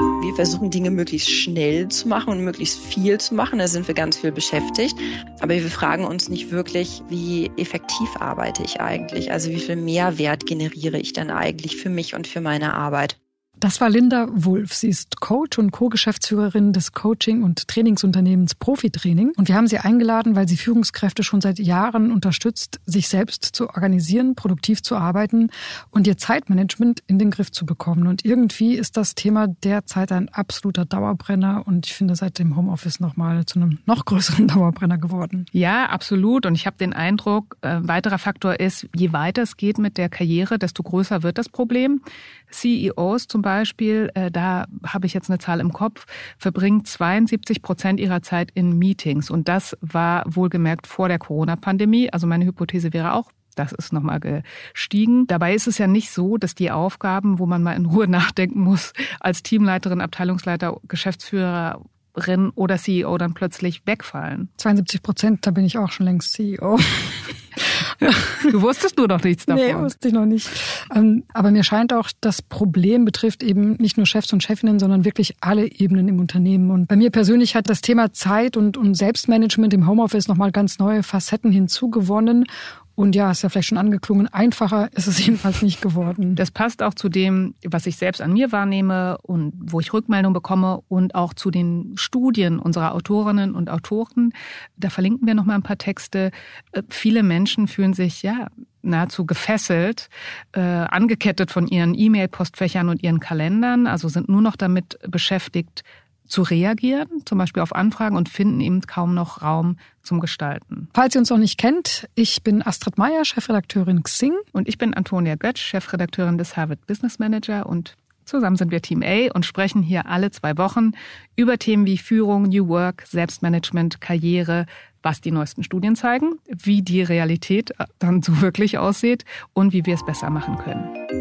Wir versuchen Dinge möglichst schnell zu machen und möglichst viel zu machen. Da sind wir ganz viel beschäftigt. Aber wir fragen uns nicht wirklich, wie effektiv arbeite ich eigentlich? Also wie viel Mehrwert generiere ich dann eigentlich für mich und für meine Arbeit? Das war Linda Wulff. Sie ist Coach und Co-Geschäftsführerin des Coaching- und Trainingsunternehmens Profitraining. Und wir haben sie eingeladen, weil sie Führungskräfte schon seit Jahren unterstützt, sich selbst zu organisieren, produktiv zu arbeiten und ihr Zeitmanagement in den Griff zu bekommen. Und irgendwie ist das Thema derzeit ein absoluter Dauerbrenner und ich finde seit dem Homeoffice nochmal zu einem noch größeren Dauerbrenner geworden. Ja, absolut. Und ich habe den Eindruck, ein äh, weiterer Faktor ist, je weiter es geht mit der Karriere, desto größer wird das Problem. CEOs zum Beispiel, äh, da habe ich jetzt eine Zahl im Kopf, verbringen 72 Prozent ihrer Zeit in Meetings. Und das war wohlgemerkt vor der Corona-Pandemie. Also meine Hypothese wäre auch, das ist nochmal gestiegen. Dabei ist es ja nicht so, dass die Aufgaben, wo man mal in Ruhe nachdenken muss, als Teamleiterin, Abteilungsleiter, Geschäftsführerin oder CEO dann plötzlich wegfallen. 72 Prozent, da bin ich auch schon längst CEO. Du wusstest nur noch nichts davon. Nee, wusste ich noch nicht. Ähm, aber mir scheint auch, das Problem betrifft eben nicht nur Chefs und Chefinnen, sondern wirklich alle Ebenen im Unternehmen. Und bei mir persönlich hat das Thema Zeit und, und Selbstmanagement im Homeoffice nochmal ganz neue Facetten hinzugewonnen. Und ja, ist ja vielleicht schon angeklungen, einfacher ist es jedenfalls nicht geworden. Das passt auch zu dem, was ich selbst an mir wahrnehme und wo ich Rückmeldung bekomme und auch zu den Studien unserer Autorinnen und Autoren. Da verlinken wir noch mal ein paar Texte. Äh, viele Menschen fühlen sich ja nahezu gefesselt, äh, angekettet von ihren E-Mail-Postfächern und ihren Kalendern, also sind nur noch damit beschäftigt, zu reagieren, zum Beispiel auf Anfragen und finden eben kaum noch Raum zum Gestalten. Falls ihr uns noch nicht kennt, ich bin Astrid Meyer, Chefredakteurin Xing. Und ich bin Antonia Götsch, Chefredakteurin des Harvard Business Manager und Zusammen sind wir Team A und sprechen hier alle zwei Wochen über Themen wie Führung, New Work, Selbstmanagement, Karriere, was die neuesten Studien zeigen, wie die Realität dann so wirklich aussieht und wie wir es besser machen können.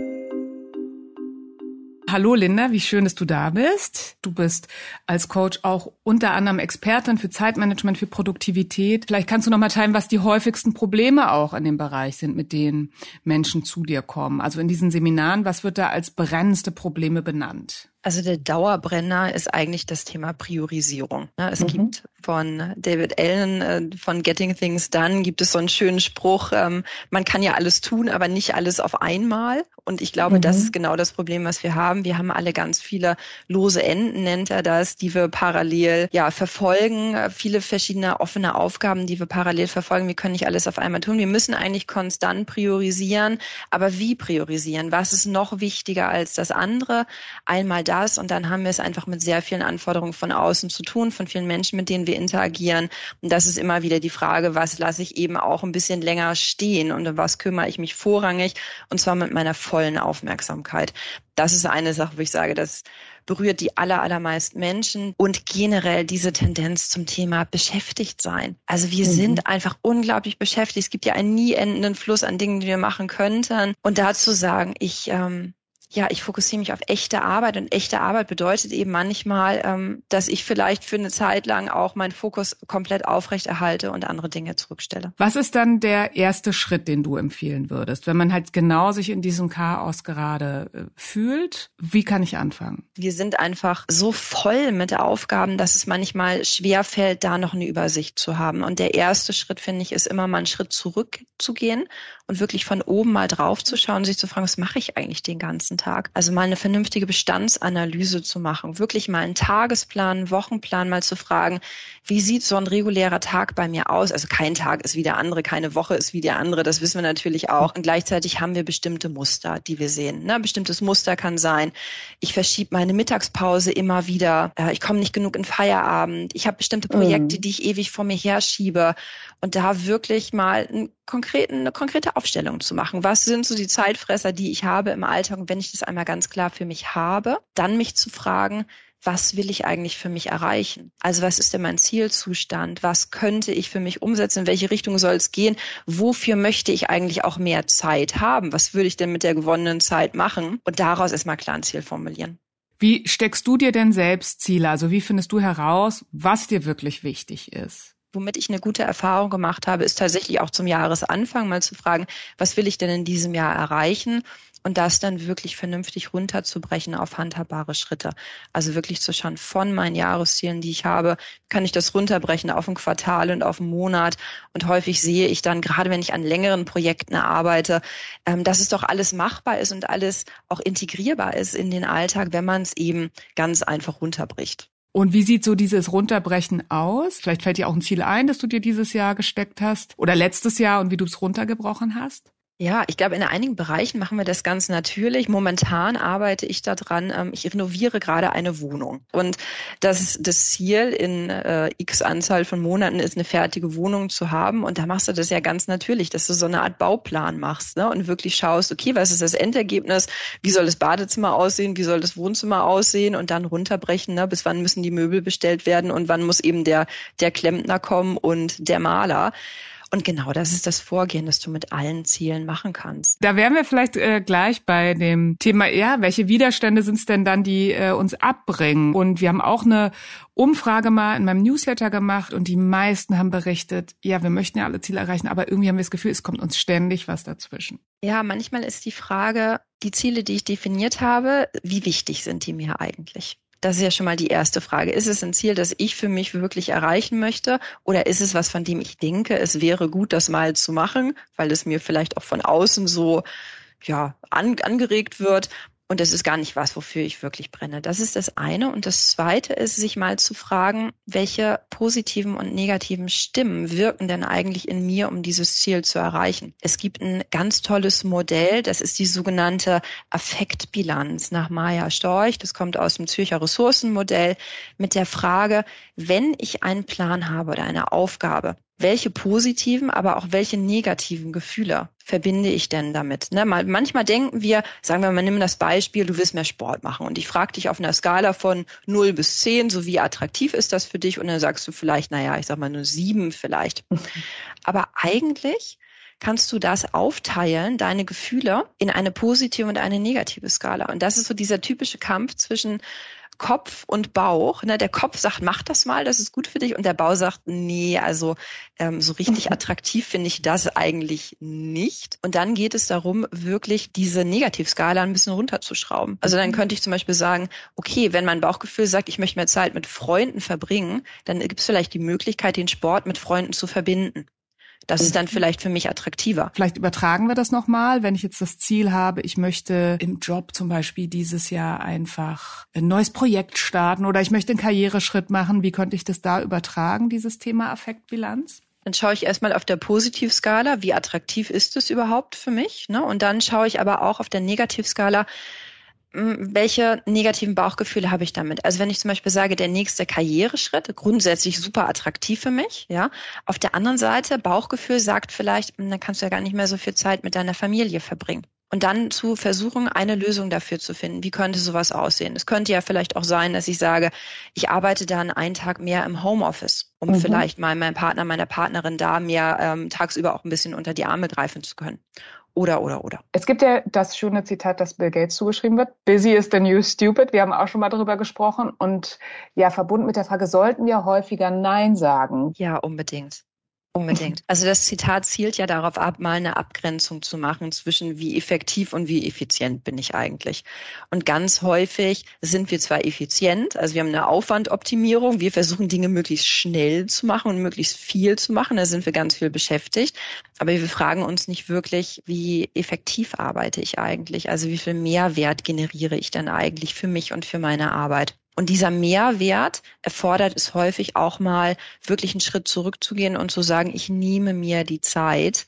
Hallo Linda, wie schön, dass du da bist. Du bist als Coach auch unter anderem Expertin für Zeitmanagement, für Produktivität. Vielleicht kannst du noch mal teilen, was die häufigsten Probleme auch in dem Bereich sind, mit denen Menschen zu dir kommen. Also in diesen Seminaren, was wird da als brennendste Probleme benannt? Also der Dauerbrenner ist eigentlich das Thema Priorisierung. Ne? Es mhm. gibt von David Allen äh, von Getting Things Done gibt es so einen schönen Spruch, ähm, man kann ja alles tun, aber nicht alles auf einmal. Und ich glaube, mhm. das ist genau das Problem, was wir haben. Wir haben alle ganz viele lose Enden, nennt er das, die wir parallel ja verfolgen. Viele verschiedene offene Aufgaben, die wir parallel verfolgen. Wir können nicht alles auf einmal tun. Wir müssen eigentlich konstant priorisieren. Aber wie priorisieren? Was ist noch wichtiger als das andere? Einmal das und dann haben wir es einfach mit sehr vielen Anforderungen von außen zu tun, von vielen Menschen, mit denen wir interagieren. Und das ist immer wieder die Frage, was lasse ich eben auch ein bisschen länger stehen und um was kümmere ich mich vorrangig und zwar mit meiner vollen Aufmerksamkeit. Das ist eine Sache, wo ich sage, das berührt die aller, allermeisten Menschen und generell diese Tendenz zum Thema beschäftigt sein. Also wir mhm. sind einfach unglaublich beschäftigt. Es gibt ja einen nie endenden Fluss an Dingen, die wir machen könnten. Und dazu sagen, ich ähm, ja, ich fokussiere mich auf echte Arbeit und echte Arbeit bedeutet eben manchmal, ähm, dass ich vielleicht für eine Zeit lang auch meinen Fokus komplett aufrechterhalte und andere Dinge zurückstelle. Was ist dann der erste Schritt, den du empfehlen würdest, wenn man halt genau sich in diesem Chaos gerade äh, fühlt? Wie kann ich anfangen? Wir sind einfach so voll mit Aufgaben, dass es manchmal schwer fällt, da noch eine Übersicht zu haben. Und der erste Schritt, finde ich, ist immer mal einen Schritt zurückzugehen und wirklich von oben mal drauf zu schauen und sich zu fragen, was mache ich eigentlich den ganzen Tag? Also mal eine vernünftige Bestandsanalyse zu machen, wirklich mal einen Tagesplan, einen Wochenplan mal zu fragen, wie sieht so ein regulärer Tag bei mir aus? Also kein Tag ist wie der andere, keine Woche ist wie der andere, das wissen wir natürlich auch. Und gleichzeitig haben wir bestimmte Muster, die wir sehen. Ne? Bestimmtes Muster kann sein, ich verschiebe meine Mittagspause immer wieder, äh, ich komme nicht genug in Feierabend, ich habe bestimmte Projekte, mhm. die ich ewig vor mir herschiebe und da wirklich mal einen konkreten, eine konkrete Aufstellung zu machen. Was sind so die Zeitfresser, die ich habe im Alltag? Und wenn ich das einmal ganz klar für mich habe, dann mich zu fragen, was will ich eigentlich für mich erreichen? Also was ist denn mein Zielzustand? Was könnte ich für mich umsetzen? In welche Richtung soll es gehen? Wofür möchte ich eigentlich auch mehr Zeit haben? Was würde ich denn mit der gewonnenen Zeit machen? Und daraus erstmal klar ein Ziel formulieren. Wie steckst du dir denn selbst Ziele? Also wie findest du heraus, was dir wirklich wichtig ist? Womit ich eine gute Erfahrung gemacht habe, ist tatsächlich auch zum Jahresanfang mal zu fragen, was will ich denn in diesem Jahr erreichen? und das dann wirklich vernünftig runterzubrechen auf handhabbare Schritte. Also wirklich zu schauen, von meinen Jahreszielen, die ich habe, kann ich das runterbrechen auf ein Quartal und auf einen Monat. Und häufig sehe ich dann, gerade wenn ich an längeren Projekten arbeite, ähm, dass es doch alles machbar ist und alles auch integrierbar ist in den Alltag, wenn man es eben ganz einfach runterbricht. Und wie sieht so dieses Runterbrechen aus? Vielleicht fällt dir auch ein Ziel ein, das du dir dieses Jahr gesteckt hast oder letztes Jahr und wie du es runtergebrochen hast? Ja, ich glaube, in einigen Bereichen machen wir das ganz natürlich. Momentan arbeite ich daran, ähm, ich renoviere gerade eine Wohnung. Und das, das Ziel in äh, x Anzahl von Monaten ist, eine fertige Wohnung zu haben. Und da machst du das ja ganz natürlich, dass du so eine Art Bauplan machst ne? und wirklich schaust, okay, was ist das Endergebnis? Wie soll das Badezimmer aussehen? Wie soll das Wohnzimmer aussehen? Und dann runterbrechen, ne? bis wann müssen die Möbel bestellt werden und wann muss eben der, der Klempner kommen und der Maler. Und genau das ist das Vorgehen, das du mit allen Zielen machen kannst. Da wären wir vielleicht äh, gleich bei dem Thema ja, welche Widerstände sind es denn dann, die äh, uns abbringen? Und wir haben auch eine Umfrage mal in meinem Newsletter gemacht und die meisten haben berichtet, ja, wir möchten ja alle Ziele erreichen, aber irgendwie haben wir das Gefühl, es kommt uns ständig was dazwischen. Ja, manchmal ist die Frage, die Ziele, die ich definiert habe, wie wichtig sind die mir eigentlich? Das ist ja schon mal die erste Frage. Ist es ein Ziel, das ich für mich wirklich erreichen möchte? Oder ist es was, von dem ich denke, es wäre gut, das mal zu machen, weil es mir vielleicht auch von außen so ja, an, angeregt wird. Und das ist gar nicht was, wofür ich wirklich brenne. Das ist das eine. Und das zweite ist, sich mal zu fragen, welche positiven und negativen Stimmen wirken denn eigentlich in mir, um dieses Ziel zu erreichen. Es gibt ein ganz tolles Modell, das ist die sogenannte Affektbilanz nach Maya Storch. Das kommt aus dem Zürcher Ressourcenmodell mit der Frage, wenn ich einen Plan habe oder eine Aufgabe, welche positiven, aber auch welche negativen Gefühle verbinde ich denn damit? Ne? Manchmal denken wir, sagen wir mal, nimm das Beispiel, du willst mehr Sport machen und ich frage dich auf einer Skala von 0 bis 10, so wie attraktiv ist das für dich? Und dann sagst du vielleicht, naja, ich sag mal nur 7 vielleicht. Aber eigentlich kannst du das aufteilen, deine Gefühle, in eine positive und eine negative Skala. Und das ist so dieser typische Kampf zwischen Kopf und Bauch. Ne? Der Kopf sagt, mach das mal, das ist gut für dich. Und der Bauch sagt, nee, also ähm, so richtig mhm. attraktiv finde ich das eigentlich nicht. Und dann geht es darum, wirklich diese Negativskala ein bisschen runterzuschrauben. Also dann mhm. könnte ich zum Beispiel sagen, okay, wenn mein Bauchgefühl sagt, ich möchte mehr Zeit mit Freunden verbringen, dann gibt es vielleicht die Möglichkeit, den Sport mit Freunden zu verbinden. Das ist dann vielleicht für mich attraktiver. Vielleicht übertragen wir das nochmal, wenn ich jetzt das Ziel habe, ich möchte im Job zum Beispiel dieses Jahr einfach ein neues Projekt starten oder ich möchte einen Karriereschritt machen. Wie könnte ich das da übertragen, dieses Thema Affektbilanz? Dann schaue ich erstmal auf der Positivskala, wie attraktiv ist es überhaupt für mich? Ne? Und dann schaue ich aber auch auf der Negativskala, welche negativen Bauchgefühle habe ich damit? Also wenn ich zum Beispiel sage, der nächste Karriereschritt, grundsätzlich super attraktiv für mich, ja. Auf der anderen Seite, Bauchgefühl sagt vielleicht, dann kannst du ja gar nicht mehr so viel Zeit mit deiner Familie verbringen. Und dann zu versuchen, eine Lösung dafür zu finden. Wie könnte sowas aussehen? Es könnte ja vielleicht auch sein, dass ich sage, ich arbeite dann einen Tag mehr im Homeoffice, um mhm. vielleicht mal meinem Partner, meiner Partnerin da mehr ähm, tagsüber auch ein bisschen unter die Arme greifen zu können. Oder, oder, oder. Es gibt ja das schöne Zitat, das Bill Gates zugeschrieben wird. Busy is the new stupid. Wir haben auch schon mal darüber gesprochen. Und ja, verbunden mit der Frage, sollten wir häufiger Nein sagen? Ja, unbedingt. Unbedingt. Also das Zitat zielt ja darauf ab, mal eine Abgrenzung zu machen zwischen wie effektiv und wie effizient bin ich eigentlich. Und ganz häufig sind wir zwar effizient, also wir haben eine Aufwandoptimierung, wir versuchen Dinge möglichst schnell zu machen und möglichst viel zu machen, da sind wir ganz viel beschäftigt, aber wir fragen uns nicht wirklich, wie effektiv arbeite ich eigentlich, also wie viel Mehrwert generiere ich denn eigentlich für mich und für meine Arbeit. Und dieser Mehrwert erfordert es häufig auch mal, wirklich einen Schritt zurückzugehen und zu sagen, ich nehme mir die Zeit,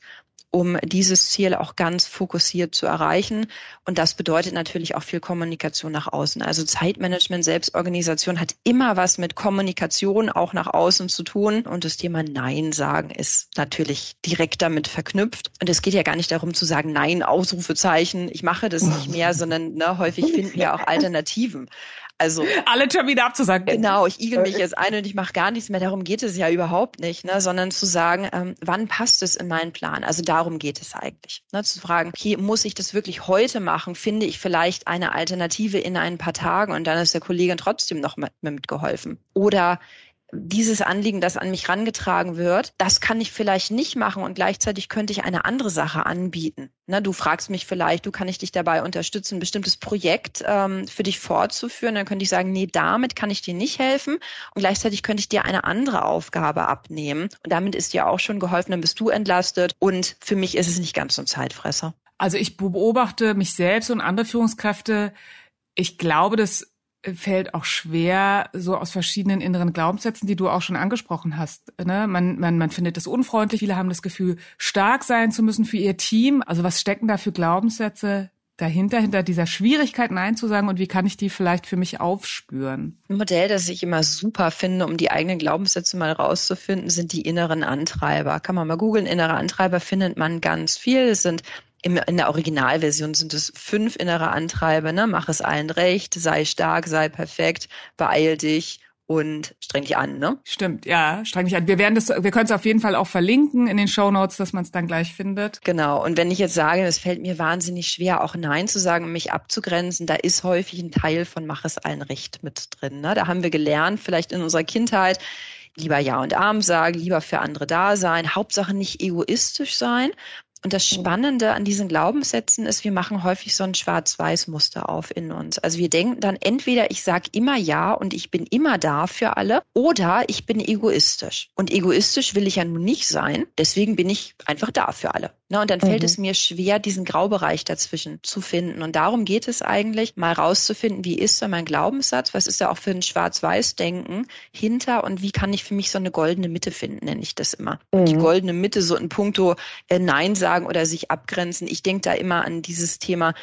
um dieses Ziel auch ganz fokussiert zu erreichen. Und das bedeutet natürlich auch viel Kommunikation nach außen. Also Zeitmanagement, Selbstorganisation hat immer was mit Kommunikation auch nach außen zu tun. Und das Thema Nein sagen ist natürlich direkt damit verknüpft. Und es geht ja gar nicht darum zu sagen, Nein, Ausrufezeichen, ich mache das nicht mehr, sondern ne, häufig finden wir auch Alternativen. Also alle Termine abzusagen. Genau, ich igel mich jetzt ein und ich mache gar nichts mehr. Darum geht es ja überhaupt nicht, ne? sondern zu sagen, ähm, wann passt es in meinen Plan? Also darum geht es eigentlich. Ne? Zu fragen, okay, muss ich das wirklich heute machen? Finde ich vielleicht eine Alternative in ein paar Tagen und dann ist der Kollegin trotzdem noch mit, mitgeholfen? Oder dieses Anliegen, das an mich rangetragen wird, das kann ich vielleicht nicht machen und gleichzeitig könnte ich eine andere Sache anbieten. Na, du fragst mich vielleicht, du kann ich dich dabei unterstützen, ein bestimmtes Projekt ähm, für dich fortzuführen. Dann könnte ich sagen, nee, damit kann ich dir nicht helfen und gleichzeitig könnte ich dir eine andere Aufgabe abnehmen und damit ist dir auch schon geholfen, dann bist du entlastet und für mich ist es nicht ganz so ein Zeitfresser. Also ich beobachte mich selbst und andere Führungskräfte. Ich glaube, das fällt auch schwer, so aus verschiedenen inneren Glaubenssätzen, die du auch schon angesprochen hast. Ne? Man, man, man findet es unfreundlich, viele haben das Gefühl, stark sein zu müssen für ihr Team. Also was stecken da für Glaubenssätze dahinter, hinter dieser Schwierigkeit Nein zu sagen und wie kann ich die vielleicht für mich aufspüren? Ein Modell, das ich immer super finde, um die eigenen Glaubenssätze mal rauszufinden, sind die inneren Antreiber. Kann man mal googeln, innere Antreiber findet man ganz viel. Es sind in der Originalversion sind es fünf innere Antreiber, ne? Mach es allen recht, sei stark, sei perfekt, beeil dich und streng dich an, ne? Stimmt, ja, streng dich an. Wir werden das, wir können es auf jeden Fall auch verlinken in den Show Notes, dass man es dann gleich findet. Genau. Und wenn ich jetzt sage, es fällt mir wahnsinnig schwer, auch Nein zu sagen, mich abzugrenzen, da ist häufig ein Teil von Mach es allen recht mit drin. Ne? Da haben wir gelernt, vielleicht in unserer Kindheit, lieber Ja und Arm sagen, lieber für andere da sein, Hauptsache nicht egoistisch sein. Und das Spannende an diesen Glaubenssätzen ist, wir machen häufig so ein Schwarz-Weiß-Muster auf in uns. Also wir denken dann entweder ich sage immer ja und ich bin immer da für alle oder ich bin egoistisch. Und egoistisch will ich ja nun nicht sein, deswegen bin ich einfach da für alle. Ne, und dann fällt mhm. es mir schwer, diesen Graubereich dazwischen zu finden. Und darum geht es eigentlich, mal rauszufinden, wie ist da mein Glaubenssatz, was ist da auch für ein Schwarz-Weiß-Denken hinter und wie kann ich für mich so eine goldene Mitte finden, nenne ich das immer. Mhm. Die goldene Mitte so in puncto äh, Nein sagen oder sich abgrenzen. Ich denke da immer an dieses Thema,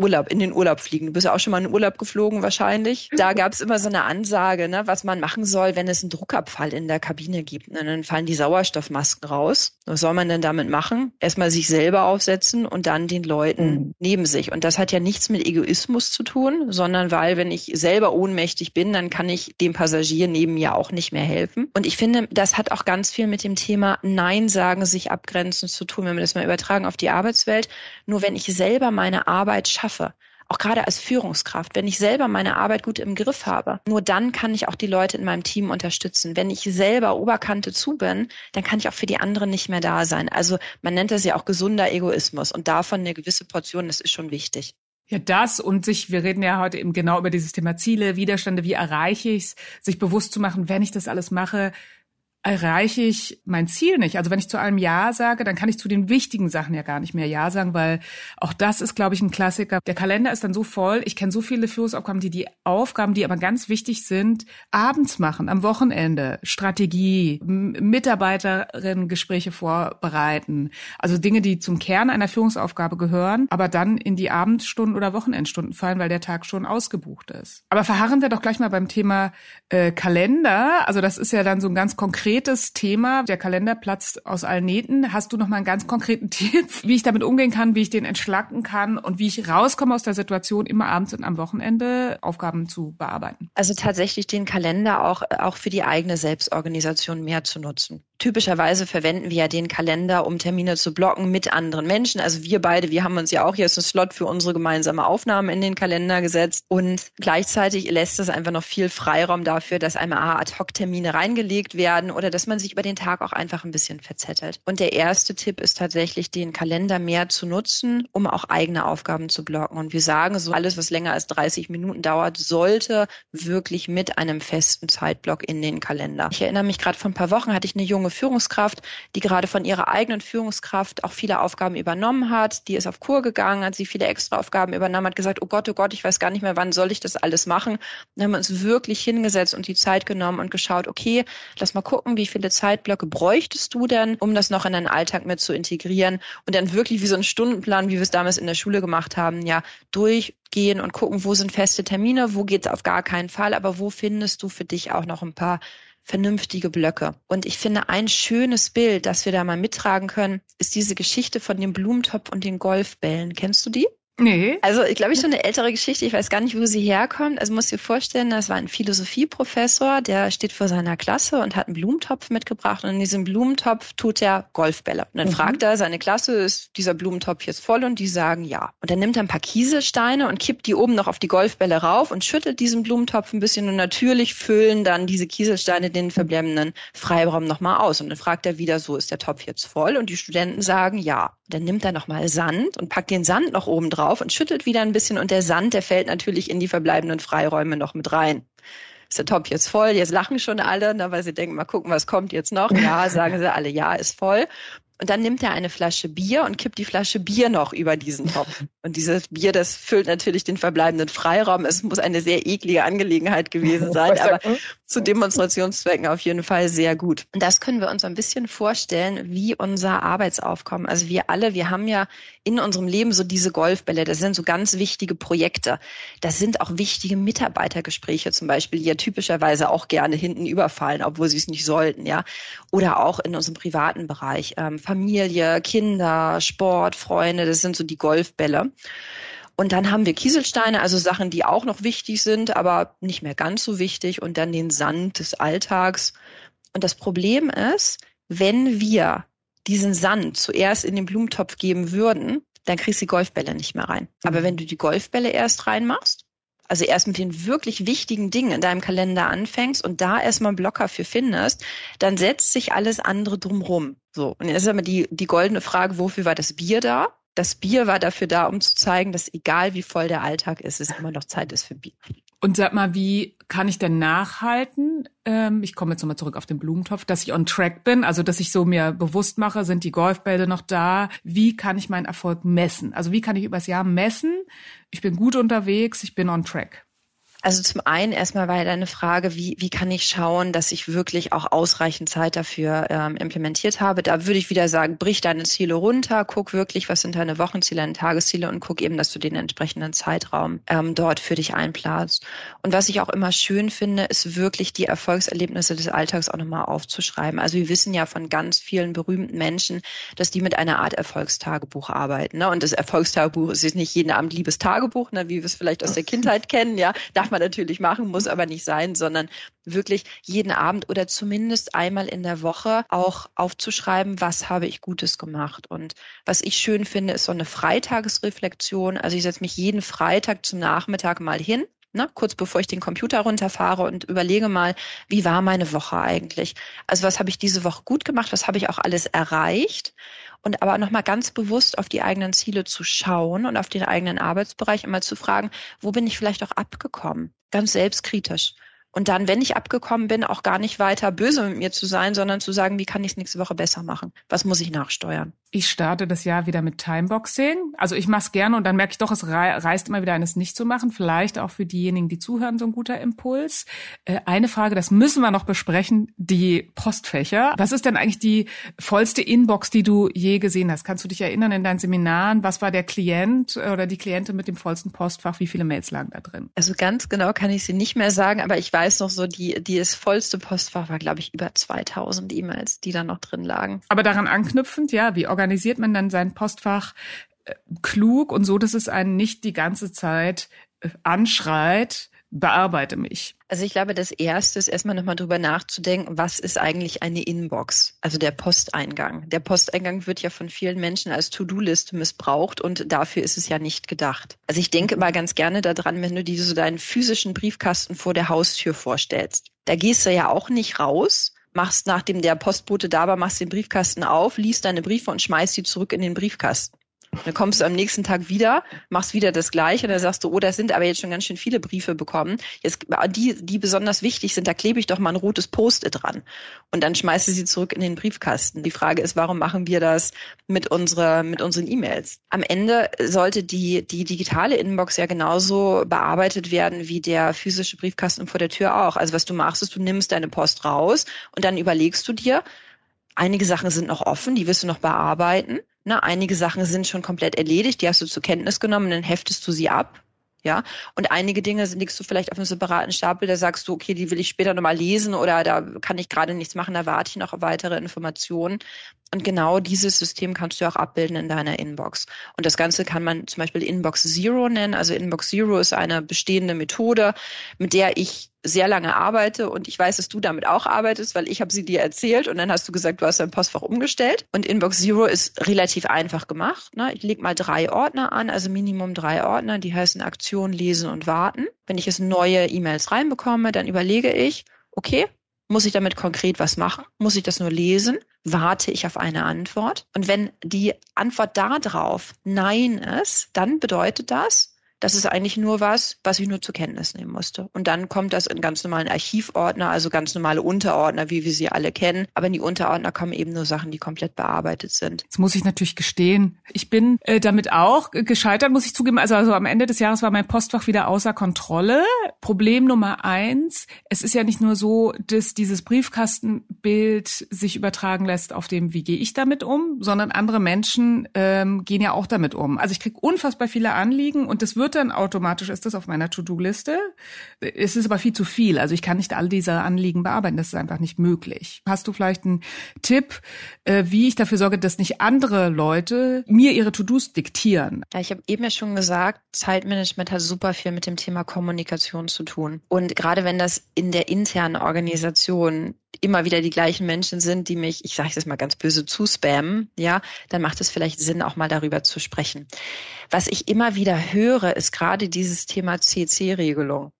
Urlaub, in den Urlaub fliegen. Du bist ja auch schon mal in den Urlaub geflogen wahrscheinlich. Da gab es immer so eine Ansage, ne, was man machen soll, wenn es einen Druckabfall in der Kabine gibt. Und dann fallen die Sauerstoffmasken raus. Was soll man denn damit machen? Erstmal sich selber aufsetzen und dann den Leuten mhm. neben sich. Und das hat ja nichts mit Egoismus zu tun, sondern weil, wenn ich selber ohnmächtig bin, dann kann ich dem Passagier neben mir auch nicht mehr helfen. Und ich finde, das hat auch ganz viel mit dem Thema Nein sagen, sich abgrenzen zu tun, wenn wir das mal übertragen auf die Arbeitswelt. Nur wenn ich selber meine Arbeit schaffe, schaffe, auch gerade als Führungskraft, wenn ich selber meine Arbeit gut im Griff habe, nur dann kann ich auch die Leute in meinem Team unterstützen. Wenn ich selber Oberkante zu bin, dann kann ich auch für die anderen nicht mehr da sein. Also man nennt das ja auch gesunder Egoismus und davon eine gewisse Portion, das ist schon wichtig. Ja, das und sich, wir reden ja heute eben genau über dieses Thema Ziele, Widerstände, wie erreiche ich es, sich bewusst zu machen, wenn ich das alles mache, erreiche ich mein Ziel nicht. Also wenn ich zu allem Ja sage, dann kann ich zu den wichtigen Sachen ja gar nicht mehr Ja sagen, weil auch das ist, glaube ich, ein Klassiker. Der Kalender ist dann so voll. Ich kenne so viele Führungsaufgaben, die die Aufgaben, die aber ganz wichtig sind, abends machen, am Wochenende, Strategie, Mitarbeiterinnen-Gespräche vorbereiten. Also Dinge, die zum Kern einer Führungsaufgabe gehören, aber dann in die Abendstunden oder Wochenendstunden fallen, weil der Tag schon ausgebucht ist. Aber verharren wir doch gleich mal beim Thema äh, Kalender. Also das ist ja dann so ein ganz konkretes konkretes Thema. Der Kalender platzt aus allen Nähten. Hast du noch mal einen ganz konkreten Tipp, wie ich damit umgehen kann, wie ich den entschlacken kann und wie ich rauskomme aus der Situation, immer abends und am Wochenende Aufgaben zu bearbeiten? Also tatsächlich den Kalender auch, auch für die eigene Selbstorganisation mehr zu nutzen. Typischerweise verwenden wir ja den Kalender, um Termine zu blocken mit anderen Menschen. Also wir beide, wir haben uns ja auch jetzt einen Slot für unsere gemeinsame Aufnahme in den Kalender gesetzt und gleichzeitig lässt es einfach noch viel Freiraum dafür, dass einmal Ad-Hoc-Termine reingelegt werden oder dass man sich über den Tag auch einfach ein bisschen verzettelt. Und der erste Tipp ist tatsächlich, den Kalender mehr zu nutzen, um auch eigene Aufgaben zu blocken. Und wir sagen so, alles, was länger als 30 Minuten dauert, sollte wirklich mit einem festen Zeitblock in den Kalender. Ich erinnere mich gerade vor ein paar Wochen hatte ich eine junge Führungskraft, die gerade von ihrer eigenen Führungskraft auch viele Aufgaben übernommen hat. Die ist auf Kur gegangen, hat sie viele extra Aufgaben übernommen, hat gesagt, oh Gott, oh Gott, ich weiß gar nicht mehr, wann soll ich das alles machen. Dann haben wir uns wirklich hingesetzt und die Zeit genommen und geschaut, okay, lass mal gucken, wie viele Zeitblöcke bräuchtest du denn, um das noch in deinen Alltag mit zu integrieren und dann wirklich wie so ein Stundenplan, wie wir es damals in der Schule gemacht haben, ja, durchgehen und gucken, wo sind feste Termine, wo geht's auf gar keinen Fall, aber wo findest du für dich auch noch ein paar vernünftige Blöcke. Und ich finde, ein schönes Bild, das wir da mal mittragen können, ist diese Geschichte von dem Blumentopf und den Golfbällen. Kennst du die? Nee. Also ich glaube, ich schon eine ältere Geschichte. Ich weiß gar nicht, wo sie herkommt. Also muss dir vorstellen, das war ein Philosophieprofessor, der steht vor seiner Klasse und hat einen Blumentopf mitgebracht und in diesem Blumentopf tut er Golfbälle. Und dann mhm. fragt er seine Klasse, ist dieser Blumentopf jetzt voll? Und die sagen ja. Und dann nimmt er ein paar Kieselsteine und kippt die oben noch auf die Golfbälle rauf und schüttelt diesen Blumentopf ein bisschen und natürlich füllen dann diese Kieselsteine den verbleibenden Freiraum nochmal aus. Und dann fragt er wieder, so ist der Topf jetzt voll? Und die Studenten sagen ja. Dann nimmt er nochmal Sand und packt den Sand noch oben drauf drauf und schüttelt wieder ein bisschen und der Sand, der fällt natürlich in die verbleibenden Freiräume noch mit rein. Ist der Top jetzt voll? Jetzt lachen schon alle, na, weil sie denken, mal gucken, was kommt jetzt noch. Ja, sagen sie alle, ja, ist voll. Und dann nimmt er eine Flasche Bier und kippt die Flasche Bier noch über diesen Topf. Und dieses Bier, das füllt natürlich den verbleibenden Freiraum. Es muss eine sehr eklige Angelegenheit gewesen sein, aber zu Demonstrationszwecken auf jeden Fall sehr gut. Und das können wir uns ein bisschen vorstellen, wie unser Arbeitsaufkommen. Also wir alle, wir haben ja in unserem Leben so diese Golfbälle. Das sind so ganz wichtige Projekte. Das sind auch wichtige Mitarbeitergespräche zum Beispiel, die ja typischerweise auch gerne hinten überfallen, obwohl sie es nicht sollten, ja. Oder auch in unserem privaten Bereich. Ähm, Familie, Kinder, Sport, Freunde, das sind so die Golfbälle. Und dann haben wir Kieselsteine, also Sachen, die auch noch wichtig sind, aber nicht mehr ganz so wichtig. Und dann den Sand des Alltags. Und das Problem ist, wenn wir diesen Sand zuerst in den Blumentopf geben würden, dann kriegst du die Golfbälle nicht mehr rein. Aber mhm. wenn du die Golfbälle erst reinmachst, also erst mit den wirklich wichtigen Dingen in deinem Kalender anfängst und da erstmal einen Blocker für findest, dann setzt sich alles andere drumrum. So. Und jetzt ist immer die, die goldene Frage, wofür war das Bier da? Das Bier war dafür da, um zu zeigen, dass egal wie voll der Alltag ist, es immer noch Zeit ist für Bier. Und sag mal, wie kann ich denn nachhalten? Ähm, ich komme jetzt nochmal zurück auf den Blumentopf, dass ich on track bin, also dass ich so mir bewusst mache, sind die Golfbälle noch da? Wie kann ich meinen Erfolg messen? Also wie kann ich übers Jahr messen? Ich bin gut unterwegs, ich bin on track. Also zum einen erstmal war ja deine Frage, wie, wie kann ich schauen, dass ich wirklich auch ausreichend Zeit dafür ähm, implementiert habe. Da würde ich wieder sagen, brich deine Ziele runter, guck wirklich, was sind deine Wochenziele, deine Tagesziele und guck eben, dass du den entsprechenden Zeitraum ähm, dort für dich einplanst. Und was ich auch immer schön finde, ist wirklich die Erfolgserlebnisse des Alltags auch nochmal aufzuschreiben. Also wir wissen ja von ganz vielen berühmten Menschen, dass die mit einer Art Erfolgstagebuch arbeiten. Ne? Und das Erfolgstagebuch ist jetzt nicht jeden Abend liebes Tagebuch, ne? wie wir es vielleicht aus der Kindheit kennen, ja. Darf man natürlich machen, muss aber nicht sein, sondern wirklich jeden Abend oder zumindest einmal in der Woche auch aufzuschreiben, was habe ich Gutes gemacht. Und was ich schön finde, ist so eine Freitagesreflexion. Also ich setze mich jeden Freitag zum Nachmittag mal hin Ne, kurz bevor ich den Computer runterfahre und überlege mal, wie war meine Woche eigentlich? Also was habe ich diese Woche gut gemacht? Was habe ich auch alles erreicht? und aber nochmal ganz bewusst auf die eigenen Ziele zu schauen und auf den eigenen Arbeitsbereich immer zu fragen, wo bin ich vielleicht auch abgekommen? Ganz selbstkritisch. Und dann, wenn ich abgekommen bin, auch gar nicht weiter böse mit mir zu sein, sondern zu sagen, wie kann ich es nächste Woche besser machen? Was muss ich nachsteuern? Ich starte das Jahr wieder mit Timeboxing. Also ich mache es gerne und dann merke ich doch, es reißt immer wieder eines nicht zu machen. Vielleicht auch für diejenigen, die zuhören, so ein guter Impuls. Äh, eine Frage, das müssen wir noch besprechen, die Postfächer. Was ist denn eigentlich die vollste Inbox, die du je gesehen hast? Kannst du dich erinnern in deinen Seminaren? Was war der Klient oder die Klientin mit dem vollsten Postfach? Wie viele Mails lagen da drin? Also ganz genau kann ich sie nicht mehr sagen, aber ich weiß noch so, die, die das vollste Postfach war, glaube ich, über 2000 E-Mails, die da noch drin lagen. Aber daran anknüpfend, ja, wie organisiert man dann sein Postfach äh, klug und so, dass es einen nicht die ganze Zeit äh, anschreit, bearbeite mich? Also ich glaube, das Erste ist erstmal nochmal drüber nachzudenken, was ist eigentlich eine Inbox, also der Posteingang. Der Posteingang wird ja von vielen Menschen als To-Do-Liste missbraucht und dafür ist es ja nicht gedacht. Also ich denke mal ganz gerne daran, wenn du dir so deinen physischen Briefkasten vor der Haustür vorstellst. Da gehst du ja auch nicht raus, machst nachdem der Postbote da war, machst den Briefkasten auf, liest deine Briefe und schmeißt sie zurück in den Briefkasten. Dann kommst du am nächsten Tag wieder, machst wieder das Gleiche und dann sagst du, oh, das sind aber jetzt schon ganz schön viele Briefe bekommen. Jetzt, die, die besonders wichtig sind, da klebe ich doch mal ein rotes Post-it dran. Und dann schmeißt du sie zurück in den Briefkasten. Die Frage ist, warum machen wir das mit unserer, mit unseren E-Mails? Am Ende sollte die, die digitale Inbox ja genauso bearbeitet werden wie der physische Briefkasten vor der Tür auch. Also was du machst, ist, du nimmst deine Post raus und dann überlegst du dir, einige Sachen sind noch offen, die wirst du noch bearbeiten. Na, einige Sachen sind schon komplett erledigt, die hast du zur Kenntnis genommen, dann heftest du sie ab. Ja, und einige Dinge legst du vielleicht auf einem separaten Stapel, da sagst du, okay, die will ich später nochmal lesen oder da kann ich gerade nichts machen, da warte ich noch auf weitere Informationen. Und genau dieses System kannst du auch abbilden in deiner Inbox. Und das Ganze kann man zum Beispiel Inbox Zero nennen. Also Inbox Zero ist eine bestehende Methode, mit der ich sehr lange arbeite und ich weiß, dass du damit auch arbeitest, weil ich habe sie dir erzählt und dann hast du gesagt, du hast dein Postfach umgestellt. Und Inbox Zero ist relativ einfach gemacht. Ne? Ich lege mal drei Ordner an, also Minimum drei Ordner, die heißen Aktion, Lesen und Warten. Wenn ich jetzt neue E-Mails reinbekomme, dann überlege ich, okay, muss ich damit konkret was machen? Muss ich das nur lesen? Warte ich auf eine Antwort? Und wenn die Antwort darauf Nein ist, dann bedeutet das, das ist eigentlich nur was, was ich nur zur Kenntnis nehmen musste. Und dann kommt das in ganz normalen Archivordner, also ganz normale Unterordner, wie wir sie alle kennen. Aber in die Unterordner kommen eben nur Sachen, die komplett bearbeitet sind. Jetzt muss ich natürlich gestehen, ich bin äh, damit auch gescheitert, muss ich zugeben. Also, also am Ende des Jahres war mein Postfach wieder außer Kontrolle. Problem Nummer eins, es ist ja nicht nur so, dass dieses Briefkastenbild sich übertragen lässt auf dem, wie gehe ich damit um, sondern andere Menschen ähm, gehen ja auch damit um. Also ich kriege unfassbar viele Anliegen und das wird wird dann automatisch, ist das auf meiner To-Do-Liste. Es ist aber viel zu viel. Also ich kann nicht all diese Anliegen bearbeiten. Das ist einfach nicht möglich. Hast du vielleicht einen Tipp, äh, wie ich dafür sorge, dass nicht andere Leute mir ihre To-Dos diktieren? Ja, ich habe eben ja schon gesagt, Zeitmanagement hat super viel mit dem Thema Kommunikation zu tun. Und gerade wenn das in der internen Organisation immer wieder die gleichen Menschen sind, die mich, ich sage es mal ganz böse, zuspammen, ja, dann macht es vielleicht Sinn, auch mal darüber zu sprechen. Was ich immer wieder höre, ist gerade dieses Thema CC-Regelung.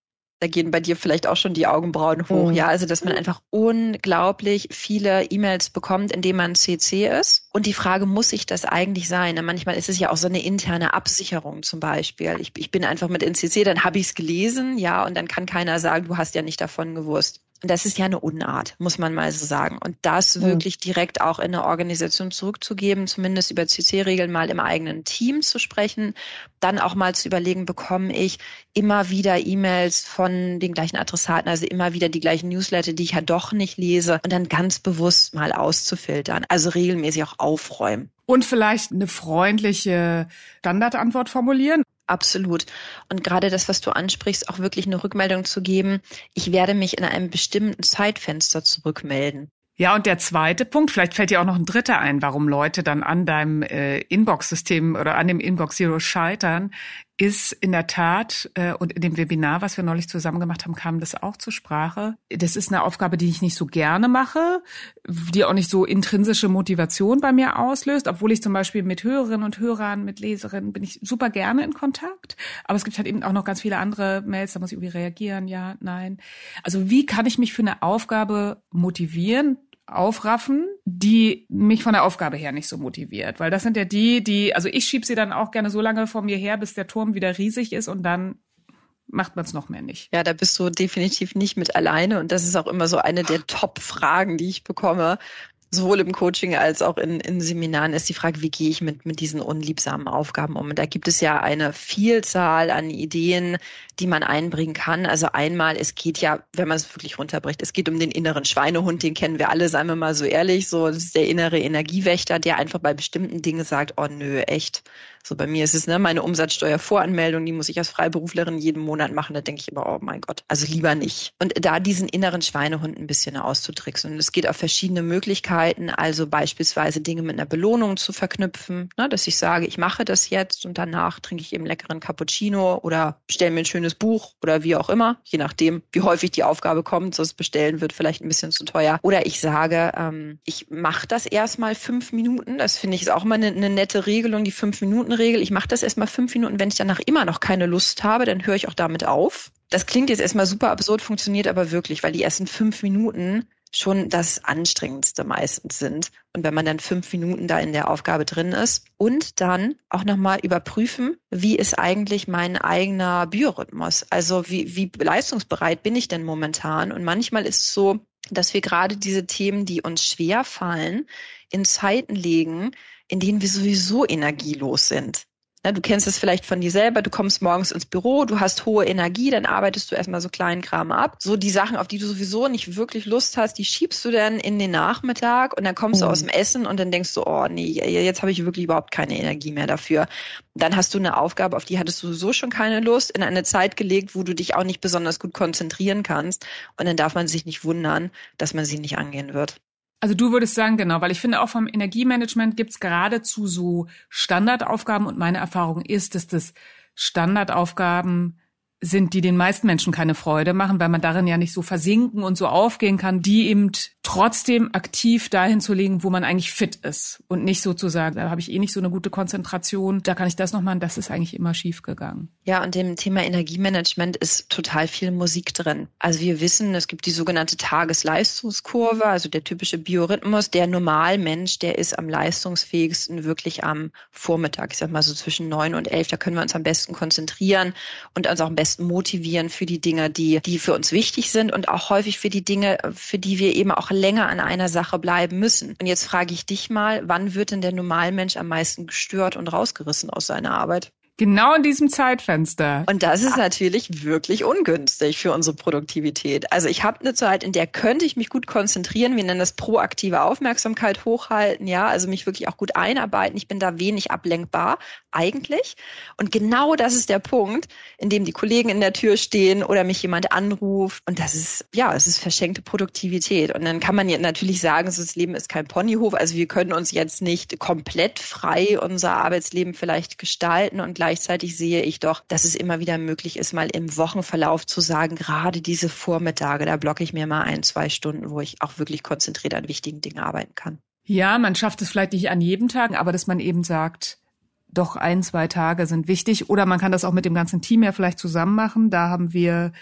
Da gehen bei dir vielleicht auch schon die Augenbrauen hoch, mhm. ja. Also, dass man einfach unglaublich viele E-Mails bekommt, indem man CC ist. Und die Frage, muss ich das eigentlich sein? Manchmal ist es ja auch so eine interne Absicherung zum Beispiel. Ich, ich bin einfach mit in CC, dann habe ich es gelesen, ja, und dann kann keiner sagen, du hast ja nicht davon gewusst. Und das ist ja eine Unart, muss man mal so sagen. Und das mhm. wirklich direkt auch in eine Organisation zurückzugeben, zumindest über CC-Regeln mal im eigenen Team zu sprechen, dann auch mal zu überlegen, bekomme ich immer wieder E-Mails von den gleichen Adressaten, also immer wieder die gleichen Newsletter, die ich ja doch nicht lese und dann ganz bewusst mal auszufiltern. Also regelmäßig auch aufräumen. Und vielleicht eine freundliche Standardantwort formulieren. Absolut. Und gerade das, was du ansprichst, auch wirklich eine Rückmeldung zu geben. Ich werde mich in einem bestimmten Zeitfenster zurückmelden. Ja, und der zweite Punkt, vielleicht fällt dir auch noch ein dritter ein, warum Leute dann an deinem äh, Inbox-System oder an dem Inbox Zero scheitern, ist in der Tat, äh, und in dem Webinar, was wir neulich zusammen gemacht haben, kam das auch zur Sprache. Das ist eine Aufgabe, die ich nicht so gerne mache, die auch nicht so intrinsische Motivation bei mir auslöst, obwohl ich zum Beispiel mit Hörerinnen und Hörern, mit Leserinnen bin ich super gerne in Kontakt. Aber es gibt halt eben auch noch ganz viele andere Mails, da muss ich irgendwie reagieren, ja, nein. Also wie kann ich mich für eine Aufgabe motivieren, aufraffen, die mich von der Aufgabe her nicht so motiviert. Weil das sind ja die, die, also ich schieb sie dann auch gerne so lange vor mir her, bis der Turm wieder riesig ist und dann macht man es noch mehr nicht. Ja, da bist du definitiv nicht mit alleine und das ist auch immer so eine der Top-Fragen, die ich bekomme sowohl im Coaching als auch in, in Seminaren ist die Frage, wie gehe ich mit, mit diesen unliebsamen Aufgaben um? Und da gibt es ja eine Vielzahl an Ideen, die man einbringen kann. Also einmal, es geht ja, wenn man es wirklich runterbricht, es geht um den inneren Schweinehund, den kennen wir alle, seien wir mal so ehrlich, so das ist der innere Energiewächter, der einfach bei bestimmten Dingen sagt, oh nö, echt, so bei mir ist es ne, meine Umsatzsteuervoranmeldung, die muss ich als Freiberuflerin jeden Monat machen. Da denke ich immer, oh mein Gott, also lieber nicht. Und da diesen inneren Schweinehund ein bisschen auszutricksen. Und es geht auf verschiedene Möglichkeiten, also beispielsweise Dinge mit einer Belohnung zu verknüpfen, ne, dass ich sage, ich mache das jetzt und danach trinke ich eben leckeren Cappuccino oder stelle mir ein schönes Buch oder wie auch immer, je nachdem, wie häufig die Aufgabe kommt. So das Bestellen wird vielleicht ein bisschen zu teuer. Oder ich sage, ähm, ich mache das erstmal fünf Minuten. Das finde ich ist auch mal eine, eine nette Regelung, die fünf Minuten Minuten-Regel. Ich mache das erstmal fünf Minuten. Wenn ich danach immer noch keine Lust habe, dann höre ich auch damit auf. Das klingt jetzt erstmal super absurd, funktioniert aber wirklich, weil die ersten fünf Minuten schon das Anstrengendste meistens sind. Und wenn man dann fünf Minuten da in der Aufgabe drin ist und dann auch nochmal überprüfen, wie ist eigentlich mein eigener Biorhythmus? Also wie, wie leistungsbereit bin ich denn momentan? Und manchmal ist es so, dass wir gerade diese Themen, die uns schwer fallen, in Zeiten legen, in denen wir sowieso energielos sind. Na, du kennst es vielleicht von dir selber, du kommst morgens ins Büro, du hast hohe Energie, dann arbeitest du erstmal so kleinen Kram ab. So die Sachen, auf die du sowieso nicht wirklich Lust hast, die schiebst du dann in den Nachmittag und dann kommst oh. du aus dem Essen und dann denkst du, oh nee, jetzt habe ich wirklich überhaupt keine Energie mehr dafür. Dann hast du eine Aufgabe, auf die hattest du sowieso schon keine Lust, in eine Zeit gelegt, wo du dich auch nicht besonders gut konzentrieren kannst. Und dann darf man sich nicht wundern, dass man sie nicht angehen wird. Also du würdest sagen, genau, weil ich finde auch vom Energiemanagement gibt's geradezu so Standardaufgaben und meine Erfahrung ist, dass das Standardaufgaben sind, die den meisten Menschen keine Freude machen, weil man darin ja nicht so versinken und so aufgehen kann, die eben trotzdem aktiv dahin zu legen, wo man eigentlich fit ist und nicht sozusagen, da habe ich eh nicht so eine gute Konzentration, da kann ich das noch machen, das ist eigentlich immer schief gegangen. Ja, und dem Thema Energiemanagement ist total viel Musik drin. Also wir wissen, es gibt die sogenannte Tagesleistungskurve, also der typische Biorhythmus. Der Normalmensch, der ist am leistungsfähigsten wirklich am Vormittag, ich sag mal so zwischen neun und elf, da können wir uns am besten konzentrieren und uns auch am besten motivieren für die Dinge, die, die für uns wichtig sind und auch häufig für die Dinge, für die wir eben auch länger an einer Sache bleiben müssen. Und jetzt frage ich dich mal, wann wird denn der Normalmensch am meisten gestört und rausgerissen aus seiner Arbeit? Genau in diesem Zeitfenster. Und das ist natürlich wirklich ungünstig für unsere Produktivität. Also ich habe eine Zeit, in der könnte ich mich gut konzentrieren. Wir nennen das proaktive Aufmerksamkeit hochhalten, ja, also mich wirklich auch gut einarbeiten. Ich bin da wenig ablenkbar eigentlich. Und genau das ist der Punkt, in dem die Kollegen in der Tür stehen oder mich jemand anruft. Und das ist, ja, es ist verschenkte Produktivität. Und dann kann man jetzt natürlich sagen, das Leben ist kein Ponyhof. Also wir können uns jetzt nicht komplett frei unser Arbeitsleben vielleicht gestalten und gleich gleichzeitig sehe ich doch, dass es immer wieder möglich ist, mal im Wochenverlauf zu sagen, gerade diese Vormittage, da blocke ich mir mal ein, zwei Stunden, wo ich auch wirklich konzentriert an wichtigen Dingen arbeiten kann. Ja, man schafft es vielleicht nicht an jedem Tag, aber dass man eben sagt, doch ein, zwei Tage sind wichtig. Oder man kann das auch mit dem ganzen Team ja vielleicht zusammen machen. Da haben wir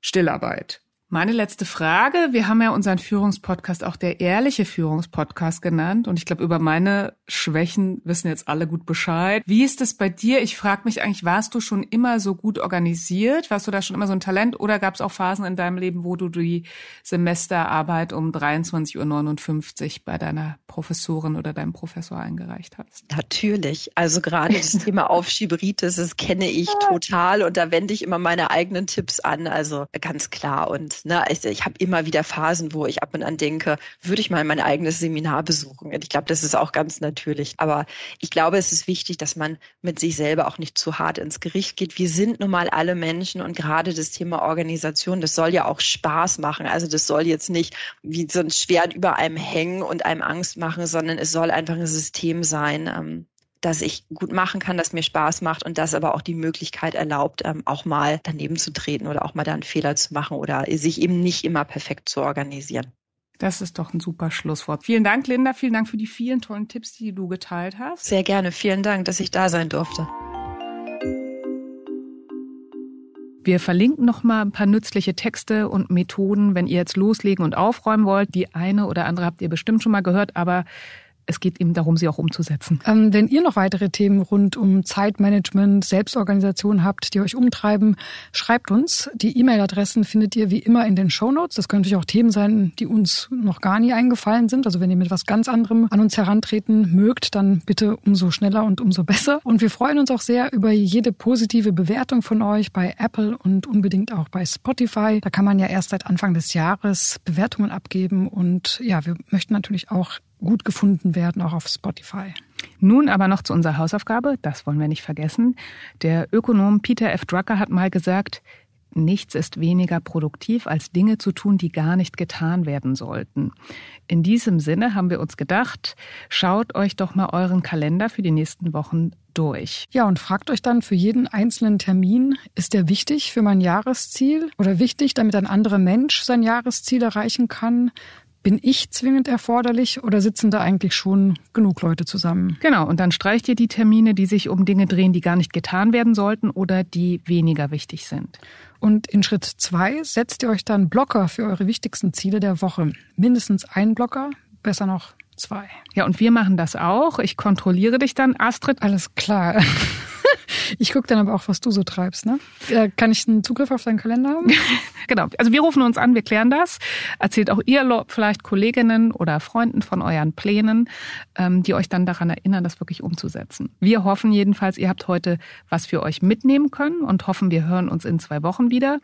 Stillarbeit. Meine letzte Frage. Wir haben ja unseren Führungspodcast auch der ehrliche Führungspodcast genannt. Und ich glaube, über meine Schwächen wissen jetzt alle gut Bescheid. Wie ist es bei dir? Ich frage mich eigentlich, warst du schon immer so gut organisiert? Warst du da schon immer so ein Talent? Oder gab es auch Phasen in deinem Leben, wo du die Semesterarbeit um 23.59 Uhr bei deiner Professorin oder deinem Professor eingereicht hast? Natürlich. Also gerade das Thema Aufschieberitis, das kenne ich total. Und da wende ich immer meine eigenen Tipps an. Also ganz klar. Und ne, ich, ich habe immer wieder Phasen, wo ich ab und an denke, würde ich mal mein eigenes Seminar besuchen. Und ich glaube, das ist auch ganz natürlich. Aber ich glaube, es ist wichtig, dass man mit sich selber auch nicht zu hart ins Gericht geht. Wir sind nun mal alle Menschen und gerade das Thema Organisation, das soll ja auch Spaß machen. Also das soll jetzt nicht wie so ein Schwert über einem hängen und einem Angst machen, sondern es soll einfach ein System sein, ähm, dass ich gut machen kann, dass mir Spaß macht und das aber auch die Möglichkeit erlaubt, ähm, auch mal daneben zu treten oder auch mal da einen Fehler zu machen oder sich eben nicht immer perfekt zu organisieren. Das ist doch ein super Schlusswort. Vielen Dank, Linda. Vielen Dank für die vielen tollen Tipps, die du geteilt hast. Sehr gerne. Vielen Dank, dass ich da sein durfte. Wir verlinken noch mal ein paar nützliche Texte und Methoden, wenn ihr jetzt loslegen und aufräumen wollt. Die eine oder andere habt ihr bestimmt schon mal gehört, aber es geht eben darum, sie auch umzusetzen. Ähm, wenn ihr noch weitere Themen rund um Zeitmanagement, Selbstorganisation habt, die euch umtreiben, schreibt uns. Die E-Mail-Adressen findet ihr wie immer in den Show Notes. Das können natürlich auch Themen sein, die uns noch gar nie eingefallen sind. Also wenn ihr mit was ganz anderem an uns herantreten mögt, dann bitte umso schneller und umso besser. Und wir freuen uns auch sehr über jede positive Bewertung von euch bei Apple und unbedingt auch bei Spotify. Da kann man ja erst seit Anfang des Jahres Bewertungen abgeben. Und ja, wir möchten natürlich auch gut gefunden werden, auch auf Spotify. Nun aber noch zu unserer Hausaufgabe, das wollen wir nicht vergessen. Der Ökonom Peter F. Drucker hat mal gesagt, Nichts ist weniger produktiv, als Dinge zu tun, die gar nicht getan werden sollten. In diesem Sinne haben wir uns gedacht, schaut euch doch mal euren Kalender für die nächsten Wochen durch. Ja, und fragt euch dann für jeden einzelnen Termin, ist der wichtig für mein Jahresziel oder wichtig, damit ein anderer Mensch sein Jahresziel erreichen kann? Bin ich zwingend erforderlich oder sitzen da eigentlich schon genug Leute zusammen? Genau, und dann streicht ihr die Termine, die sich um Dinge drehen, die gar nicht getan werden sollten oder die weniger wichtig sind. Und in Schritt zwei setzt ihr euch dann Blocker für eure wichtigsten Ziele der Woche. Mindestens ein Blocker, besser noch zwei. Ja, und wir machen das auch. Ich kontrolliere dich dann, Astrid. Alles klar. Ich gucke dann aber auch, was du so treibst. Ne? Äh, kann ich einen Zugriff auf deinen Kalender haben? genau. Also wir rufen uns an, wir klären das. Erzählt auch ihr vielleicht Kolleginnen oder Freunden von euren Plänen, ähm, die euch dann daran erinnern, das wirklich umzusetzen. Wir hoffen jedenfalls, ihr habt heute was für euch mitnehmen können und hoffen, wir hören uns in zwei Wochen wieder.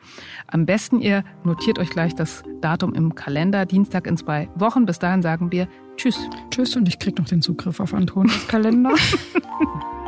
Am besten ihr notiert euch gleich das Datum im Kalender, Dienstag in zwei Wochen. Bis dahin sagen wir Tschüss. Tschüss und ich krieg noch den Zugriff auf Antonias Kalender.